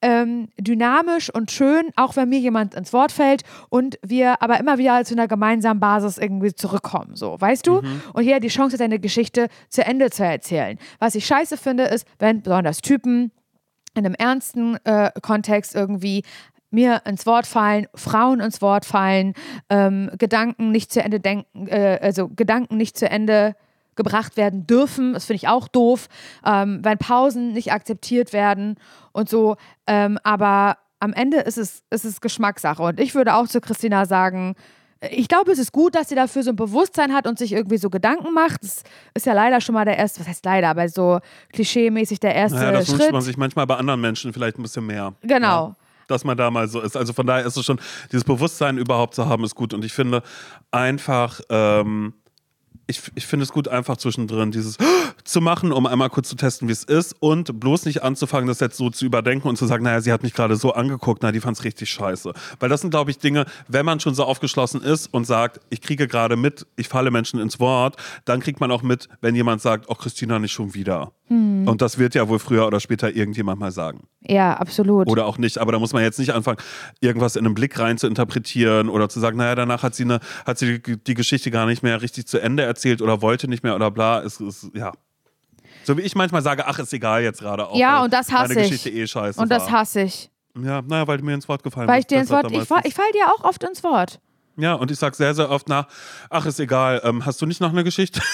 ähm, dynamisch und schön, auch wenn mir jemand ins Wort fällt und wir aber immer wieder zu einer gemeinsamen Basis irgendwie zurückkommen. So, weißt du? Und jeder die Chance hat, seine Geschichte zu Ende zu erzählen. Was ich scheiße finde, ist, wenn besonders Typen in einem ernsten äh, Kontext irgendwie mir ins Wort fallen, Frauen ins Wort fallen, ähm, Gedanken nicht zu Ende denken, äh, also Gedanken nicht zu Ende gebracht werden dürfen. Das finde ich auch doof, ähm, wenn Pausen nicht akzeptiert werden und so. Ähm, aber am Ende ist es, ist es Geschmackssache. Und ich würde auch zu Christina sagen, ich glaube, es ist gut, dass sie dafür so ein Bewusstsein hat und sich irgendwie so Gedanken macht. Das ist ja leider schon mal der erste, was heißt leider, aber so klischee-mäßig der erste Naja, das wünscht Schritt. man sich manchmal bei anderen Menschen vielleicht ein bisschen mehr. Genau. Ja, dass man da mal so ist. Also von daher ist es schon, dieses Bewusstsein überhaupt zu haben, ist gut. Und ich finde einfach, ähm, ich, ich finde es gut, einfach zwischendrin dieses <gasps> zu machen, um einmal kurz zu testen, wie es ist und bloß nicht anzufangen, das jetzt so zu überdenken und zu sagen, naja, sie hat mich gerade so angeguckt, na, die fand es richtig scheiße. Weil das sind, glaube ich, Dinge, wenn man schon so aufgeschlossen ist und sagt, ich kriege gerade mit, ich falle Menschen ins Wort, dann kriegt man auch mit, wenn jemand sagt, oh, Christina, nicht schon wieder. Und das wird ja wohl früher oder später irgendjemand mal sagen. Ja, absolut. Oder auch nicht, aber da muss man jetzt nicht anfangen, irgendwas in einen Blick rein zu interpretieren oder zu sagen, naja, danach hat sie, eine, hat sie die, die Geschichte gar nicht mehr richtig zu Ende erzählt oder wollte nicht mehr oder bla. Es ist, ja. So wie ich manchmal sage, ach, ist egal jetzt gerade auch. Ja, und das hasse meine ich. Geschichte eh scheiße und das war. hasse ich. Ja, naja, weil du mir ins Wort gefallen Weil ich bist. dir ins Wort, ich, fall- ich fall dir auch oft ins Wort. Ja, und ich sag sehr, sehr oft nach, ach, ist egal, ähm, hast du nicht noch eine Geschichte? <laughs>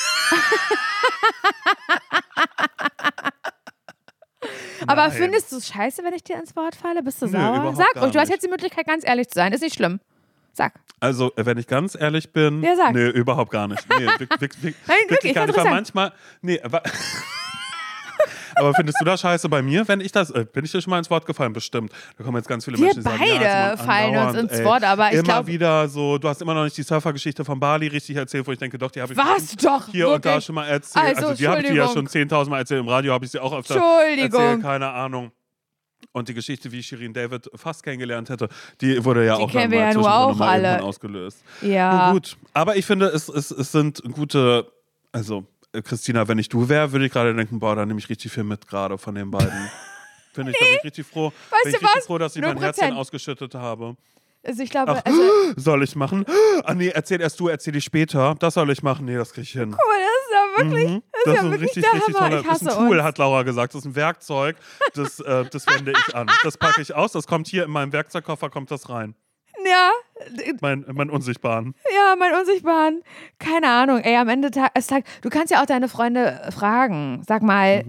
Aber Nein. findest du es scheiße, wenn ich dir ins Wort falle? Bist du Nö, sauer? Sag ruhig, du hast jetzt die Möglichkeit, ganz ehrlich zu sein. Ist nicht schlimm. Sag. Also, äh, wenn ich ganz ehrlich bin, Ja, sag. nee, überhaupt gar nicht. Nee, <laughs> wirklich, wirklich, Nein, wirklich, gar nicht. Weil manchmal, nee, aber, <laughs> Aber findest du das scheiße bei mir? Wenn ich das, äh, bin ich dir schon mal ins Wort gefallen? Bestimmt. Da kommen jetzt ganz viele Wir Menschen, die sagen, beide ja, Simon, fallen uns ins ey. Wort, aber ich Immer glaub- wieder so, du hast immer noch nicht die Surfergeschichte von Bali richtig erzählt, wo ich denke, doch, die habe ich Was? Doch, hier und da wirklich? schon mal erzählt. Also, Also, die habe ich dir ja schon Entschuldigung. 10.000 Mal erzählt. Im Radio habe ich sie auch öfter Entschuldigung. erzählt, keine Ahnung. Und die Geschichte, wie Shirin David fast kennengelernt hätte, die wurde ja Die auch kennen wir ja nur auch alle. ausgelöst. Ja. Nun gut, aber ich finde, es, es, es sind gute, also äh, Christina, wenn ich du wäre, würde ich gerade denken, boah, da nehme ich richtig viel mit gerade von den beiden. <laughs> Finde ich, da bin ich richtig froh. Weißt bin ich richtig was? froh, dass ich Null mein Herzchen ausgeschüttet habe. Also ich glaube, Ach, also, <gasps> soll ich machen? <gasps> Ah nee, erzähl erst du, erzähl ich später. Das soll ich machen. Nee, das krieg ich hin. guck mal, das wirklich, Mhm. das ist ja ein wirklich richtig, der richtig Hammer. toller. Das ist ein Tool, uns. hat Laura gesagt. Das ist ein Werkzeug. Das, äh, das wende ich an. Das packe ich aus. Das kommt hier in meinem Werkzeugkoffer, kommt das rein. Ja, Mein, mein Unsichtbaren. ja, mein Unsichtbaren. Keine Ahnung. Ey, am Ende Tag, es Tag, du kannst ja auch deine Freunde fragen. Sag mal,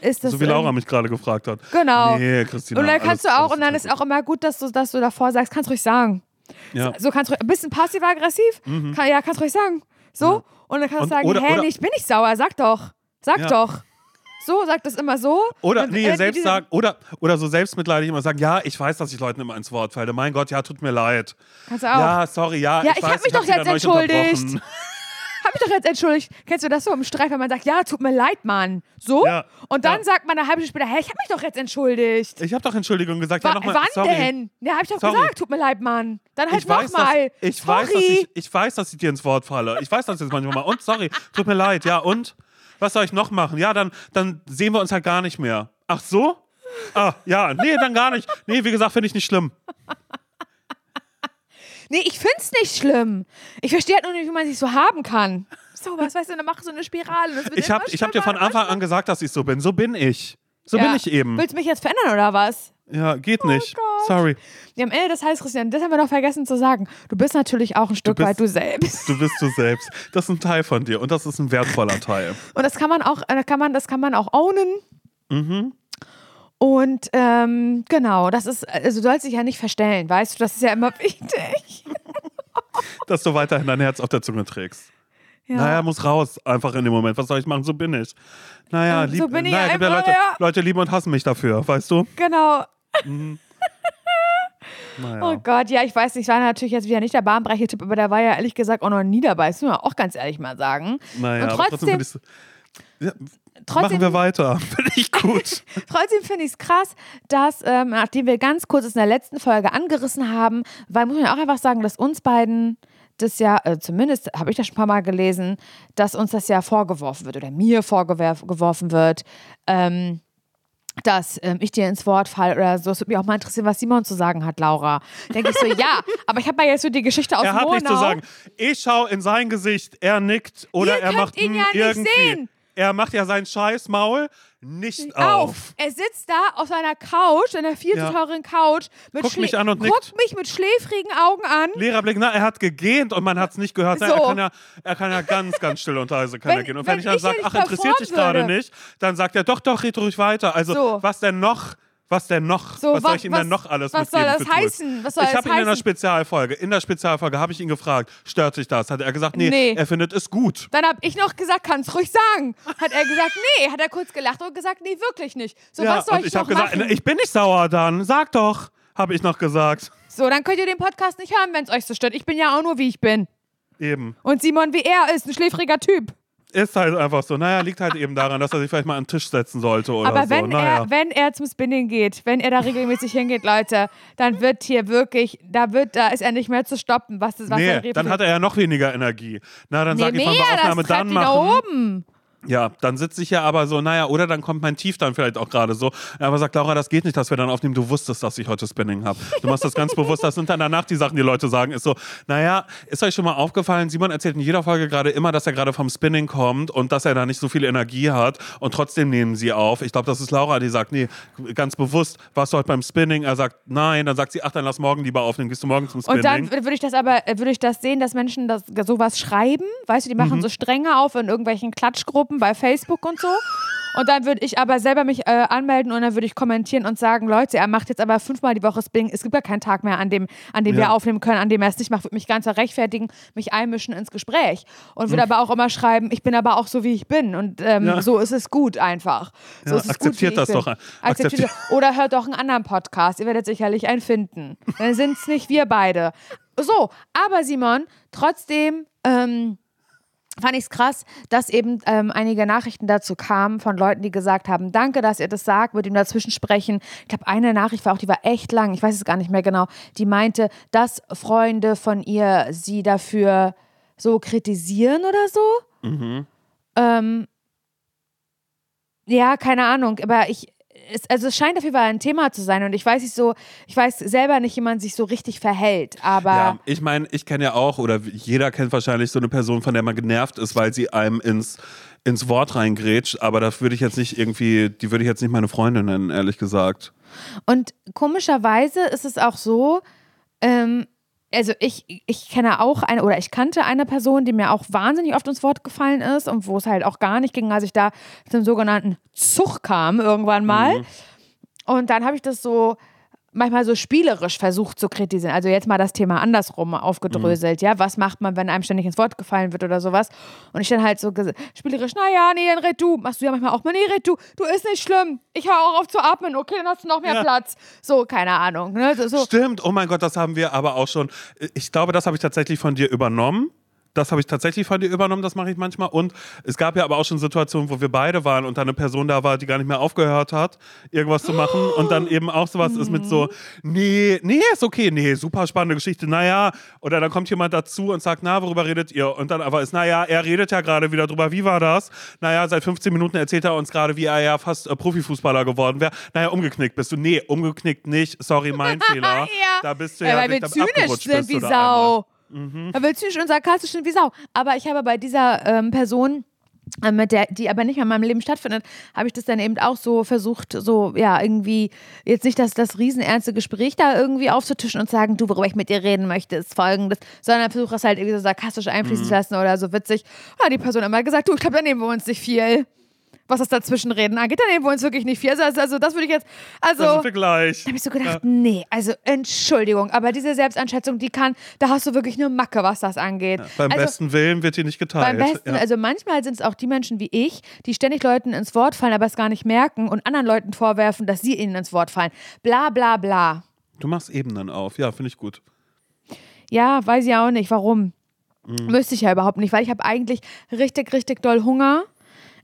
ist das Mhm. so wie Laura mich gerade gefragt hat. Genau. Nee, Christina. Und dann kannst alles- du auch, und dann ist auch immer gut, dass du, dass du davor sagst, kannst ruhig sagen. Ja. So kannst du ein bisschen passiv-aggressiv, kann, ja, kannst ruhig sagen. So, und dann kannst du sagen, oder- hä, oder- nee, ich bin nicht sauer, sag doch. Sag Ja. doch. So, sag das immer so. Oder, nee, äh, selbst sagen, oder, oder so selbstmitleidig immer sagen, ja, ich weiß, dass ich Leuten immer ins Wort falle. Mein Gott, ja, tut mir leid. Kannst du auch. Ja, sorry, ja. Ja, ich ich weiß, hab mich hab doch da jetzt entschuldigt. <laughs> Hab mich doch jetzt entschuldigt. Kennst du das so im Streit, wenn man sagt, ja, tut mir leid, Mann. So? Ja. Und dann Ja. sagt man eine halbe Stunde später, hä, ich hab mich doch jetzt entschuldigt. Ich habe doch Entschuldigung gesagt. Wa ja, nochmal, wann sorry. denn? Ja, hab ich doch Sorry. gesagt, tut mir leid, Mann. Dann halt Ich nochmal. ich, Sorry. weiß, dass ich, ich weiß, dass ich dir ins Wort falle. Ich weiß das jetzt manchmal mal. Und sorry, tut mir leid. Ja, und? Was soll ich noch machen? Ja, dann, dann sehen wir uns halt gar nicht mehr. Ach so? Ah, ja, nee, dann gar nicht. Nee, wie gesagt, finde ich nicht schlimm. Nee, ich find's nicht schlimm. Ich verstehe halt nur nicht, wie man sich so haben kann. So, was weißt du, dann mach so eine Spirale. Das Ich habe immer ich hab dir von Anfang an gesagt, dass ich so bin. So bin ich. So Ja. bin ich eben. Willst du mich jetzt verändern oder was? Ja, geht nicht. Oh Gott. Sorry. Ja, am Ende, das heißt, Christian, das haben wir noch vergessen zu sagen. Du bist natürlich auch ein Stück bist- weit du selbst. Du bist du selbst. Das ist ein Teil von dir und das ist ein wertvoller Teil. Und das kann man auch, äh, kann man, das kann man auch ownen. Mhm. Und ähm, genau, das ist, also du sollst dich ja nicht verstellen, weißt du, das ist ja immer <laughs> wichtig. Dass du weiterhin dein Herz auf der Zunge trägst. Ja. Naja, muss raus, einfach in dem Moment. Was soll ich machen? So bin ich. Naja, Ähm, lieb, so bin ich naja, gibt ja einfach, Leute, ja. Leute lieben und hassen mich dafür, weißt du? Genau. <laughs> Naja. Oh Gott, ja, ich weiß nicht, ich war natürlich jetzt wieder nicht der bahnbreche Typ, aber der war ja ehrlich gesagt auch noch nie dabei. Das muss man auch ganz ehrlich mal sagen. naja, und aber trotzdem, trotzdem, ja, trotzdem, Machen wir weiter. <laughs> Finde ich gut. <laughs> trotzdem finde ich es krass, dass, ähm, nachdem wir ganz kurz es in der letzten Folge angerissen haben, weil muss man ja auch einfach sagen, dass uns beiden das ja, äh, zumindest habe ich das schon ein paar Mal gelesen, dass uns das ja vorgeworfen wird oder mir vorgeworfen wird, ähm, dass ähm, ich dir ins Wort falle oder so. Es würde mich auch mal interessieren, was Simon zu sagen hat, Laura. Denke ich so, ja, aber ich habe ja jetzt so die Geschichte aus er hat Monau. nichts zu sagen. Ich schaue in sein Gesicht, er nickt oder Ihr er könnt macht ihn ja nicht irgendwie. sehen. Er macht ja sein Scheißmaul nicht auf. auf. Er sitzt da auf seiner Couch, einer viel zu Ja. teuren Couch, mit Guckt schlä- mich an und guckt mich mit schläfrigen Augen an. Leerer Blick, na, er hat gegähnt und man hat es nicht gehört. So. Er, kann ja, er kann ja ganz, ganz still und leise kann Wenn- er gehen. Und wenn wenn, ich dann sage, ach, interessiert dich gerade nicht, dann sagt er, doch, doch, red ruhig weiter. Also, So. was denn noch? Was denn noch? So, was soll wa- ich ihm was- denn noch alles was soll das heißen? Was soll ich das habe ihn in der? Spezialfolge, in der Spezialfolge habe ich ihn gefragt, stört sich das? Hat er gesagt, nee, Nee. er findet es gut. Dann habe ich noch gesagt, kannst ruhig sagen. Hat er gesagt, nee. Hat er kurz gelacht und gesagt, nee, wirklich nicht. So, ja, was soll ich, ich noch gesagt, machen? ich bin nicht sauer dann. Sag doch, habe ich noch gesagt. so, dann könnt ihr den Podcast nicht hören, wenn es euch so stört. Ich bin ja auch nur, wie ich bin. Eben. Und Simon, wie er ist, ein schläfriger Typ. Ist halt einfach so. Naja, liegt halt eben daran, dass er sich vielleicht mal an den Tisch setzen sollte oder Aber so. wenn, naja. er, wenn er zum Spinning geht, wenn er da regelmäßig hingeht, Leute, dann wird hier wirklich, da wird, da ist er nicht mehr zu stoppen, was das, was Nee, dann hat er ja noch weniger Energie. Na, dann nee, sag ich, wir mehr, Aufnahme das dann ihn nach machen. oben. Ja, dann sitze ich ja aber so, naja, oder dann kommt mein Tief dann vielleicht auch gerade so. Aber sagt Laura, das geht nicht, dass wir dann aufnehmen. Du wusstest, dass ich heute Spinning habe. Du machst das ganz bewusst. Das sind dann danach die Sachen, die Leute sagen. Ist so, naja, ist euch schon mal aufgefallen, Simon erzählt in jeder Folge gerade immer, dass er gerade vom Spinning kommt und dass er da nicht so viel Energie hat und trotzdem nehmen sie auf. Ich glaube, das ist Laura, die sagt, nee, ganz bewusst, warst du heute beim Spinning? Er sagt, nein. Dann sagt sie, ach, dann lass morgen lieber aufnehmen. Gehst du morgen zum Spinning? Und dann würde ich das aber, äh, würde ich das sehen, dass Menschen das, sowas schreiben, weißt du, die machen Mhm. so Stränge auf in irgendwelchen Klatschgruppen bei Facebook und so. Und dann würde ich aber selber mich äh, anmelden und dann würde ich kommentieren und sagen, Leute, er macht jetzt aber fünfmal die Woche Spring. Es gibt ja keinen Tag mehr, an dem, an dem Ja. wir aufnehmen können, an dem er es nicht macht. Würde mich ganz rechtfertigen, mich einmischen ins Gespräch. Und würde aber auch immer schreiben, ich bin aber auch so, wie ich bin. Und ähm. Ja. so ist es gut einfach. So Ja, ist es akzeptiert gut, das doch. Akzeptiert- Oder hört doch einen anderen Podcast. Ihr werdet sicherlich einen finden. Dann sind es nicht wir beide. So, aber Simon, trotzdem ähm, fand ich es krass, dass eben ähm, einige Nachrichten dazu kamen von Leuten, die gesagt haben, danke, dass ihr das sagt, mit dem dazwischen sprechen. Ich glaube, eine Nachricht war auch, die war echt lang, ich weiß es gar nicht mehr genau, die meinte, dass Freunde von ihr sie dafür so kritisieren oder so. Mhm. Ähm, ja, keine Ahnung, aber ich, es, also es scheint auf jeden Fall ein Thema zu sein und ich weiß nicht so, ich weiß selber nicht, wie man sich so richtig verhält, aber Ja, ich meine, ich kenne ja auch, oder jeder kennt wahrscheinlich so eine Person, von der man genervt ist, weil sie einem ins, ins Wort reingrätscht. Aber das würde ich jetzt nicht irgendwie, die würde ich jetzt nicht meine Freundin nennen, ehrlich gesagt. Und komischerweise ist es auch so, ähm, also ich, ich kenne auch eine, oder ich kannte eine Person, die mir auch wahnsinnig oft ins Wort gefallen ist und wo es halt auch gar nicht ging, als ich da zum sogenannten Zug kam irgendwann mal. Und dann habe ich das so manchmal so spielerisch versucht zu kritisieren. Also jetzt mal das Thema andersrum aufgedröselt, ja. Was macht man, wenn einem ständig ins Wort gefallen wird oder sowas? Und ich dann halt so spielerisch, naja, nee, dann red du. Machst du ja manchmal auch mal, nee, red du. Du ist nicht schlimm. Ich höre auch auf zu atmen. Okay, dann hast du noch mehr Ja. Platz. So, keine Ahnung. Ne? So, so. Stimmt, oh mein Gott, das haben wir aber auch schon. Ich glaube, das habe ich tatsächlich von dir übernommen. Das habe ich tatsächlich von dir übernommen, das mache ich manchmal. Und es gab ja aber auch schon Situationen, wo wir beide waren und dann eine Person da war, die gar nicht mehr aufgehört hat, irgendwas zu machen. Und dann eben auch sowas ist mit so, nee, nee, ist okay, nee, super spannende Geschichte, naja. Oder dann kommt jemand dazu und sagt, na, worüber redet ihr? Und dann aber ist, naja, er redet ja gerade wieder drüber, wie war das? Naja, seit 15 Minuten erzählt er uns gerade, wie er ja fast äh, Profifußballer geworden wäre. Naja, umgeknickt bist du. Nee, umgeknickt nicht. Sorry, mein <laughs> Fehler. Ja. Da bist du Ja, ja, weil wir zynisch sind wie Sau. Mhm. Weil wir zynisch und sarkastisch sind wie Sau. Aber ich habe bei dieser ähm, Person äh, mit der, die aber nicht mehr in meinem Leben stattfindet, habe ich das dann eben auch so versucht, so, ja, irgendwie, jetzt nicht das, das riesenernste Gespräch da irgendwie aufzutischen und zu sagen, du, worüber ich mit dir reden möchte, ist folgendes, sondern versuche das halt irgendwie so sarkastisch einfließen Mhm. zu lassen oder so witzig. Ja, die Person hat immer gesagt, du, ich glaube, da nehmen wir uns nicht viel. Was das Dazwischenreden angeht, da nehmen wir uns wirklich nicht viel. Also, also das würde ich jetzt, also. Da sind wir gleich. Da habe ich so gedacht, nee, also Entschuldigung, aber diese Selbsteinschätzung, die kann, da hast du wirklich eine Macke, was das angeht. Beim also, besten Willen wird hier nicht geteilt. beim besten, ja. also manchmal sind es auch die Menschen wie ich, die ständig Leuten ins Wort fallen, aber es gar nicht merken und anderen Leuten vorwerfen, dass sie ihnen ins Wort fallen. Bla bla bla. du machst Ebenen auf. Ja, finde ich gut. Ja, weiß ich auch nicht, warum. Mhm. Müsste ich ja überhaupt nicht, weil ich habe eigentlich richtig, richtig doll Hunger.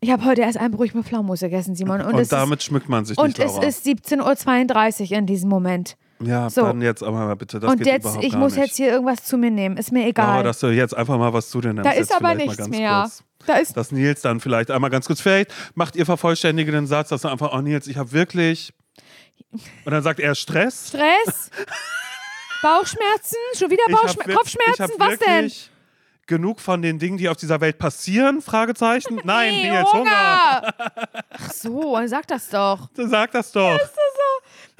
Ich habe heute erst einen Brot mit Pflaumenmus gegessen, Simon. Und, Und, es damit schmückt man sich ist, und nicht, es Laura. ist 17.32 Uhr in diesem Moment. ja, so. dann jetzt aber mal bitte. Das und jetzt, ich muss nicht. jetzt hier irgendwas zu mir nehmen. Ist mir egal. Laura, dass du jetzt einfach mal was zu dir nimmst. Da ist aber nichts mehr. Kurz. Da ist Dass Nils dann vielleicht einmal ganz kurz, vielleicht macht ihr vervollständige den Satz, dass du einfach, oh Nils, ich habe wirklich. <laughs> Und dann sagt er Stress. Stress, <laughs> Bauchschmerzen, schon wieder Bauchschmerzen, Kopfschmerzen, was denn? Genug von den Dingen, die auf dieser Welt passieren? Fragezeichen. Nein, Nee, Nils, Hunger. Ach so, sag das doch. Sag das doch.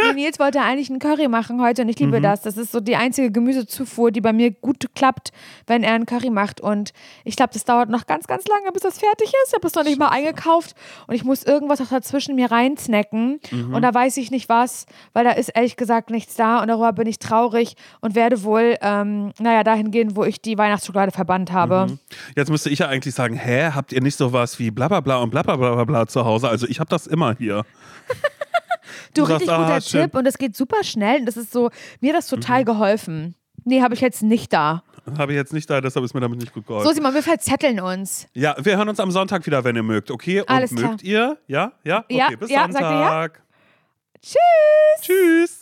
Nee, Nils wollte eigentlich einen Curry machen heute und ich Mhm. liebe das. Das ist so die einzige Gemüsezufuhr, die bei mir gut klappt, wenn er einen Curry macht. Und ich glaube, das dauert noch ganz, ganz lange, bis das fertig ist. Ich habe es noch nicht mal eingekauft und ich muss irgendwas auch dazwischen mir reinsnacken. Mhm. Und da weiß ich nicht was, weil da ist ehrlich gesagt nichts da und darüber bin ich traurig und werde wohl, ähm, naja, dahin gehen, wo ich die Weihnachtsschokolade verbannt habe. Mhm. Jetzt müsste ich ja eigentlich sagen, hä, habt ihr nicht sowas wie bla bla bla und bla bla bla bla bla zu Hause? Also ich habe das immer hier. <laughs> Du, Du sagst, richtig guter ah, schön. Tipp und es geht super schnell und das ist so, mir hat das total geholfen. Nee, habe ich jetzt nicht da. Habe ich jetzt nicht da, deshalb ist mir damit nicht gut geholfen. So, Simon, wir verzetteln uns. ja, wir hören uns am Sonntag wieder, wenn ihr mögt, okay? Und Alles klar. mögt ihr? Ja? Ja? Okay, Ja, bis ja, sagt ihr ja? Sonntag. Tschüss! Tschüss.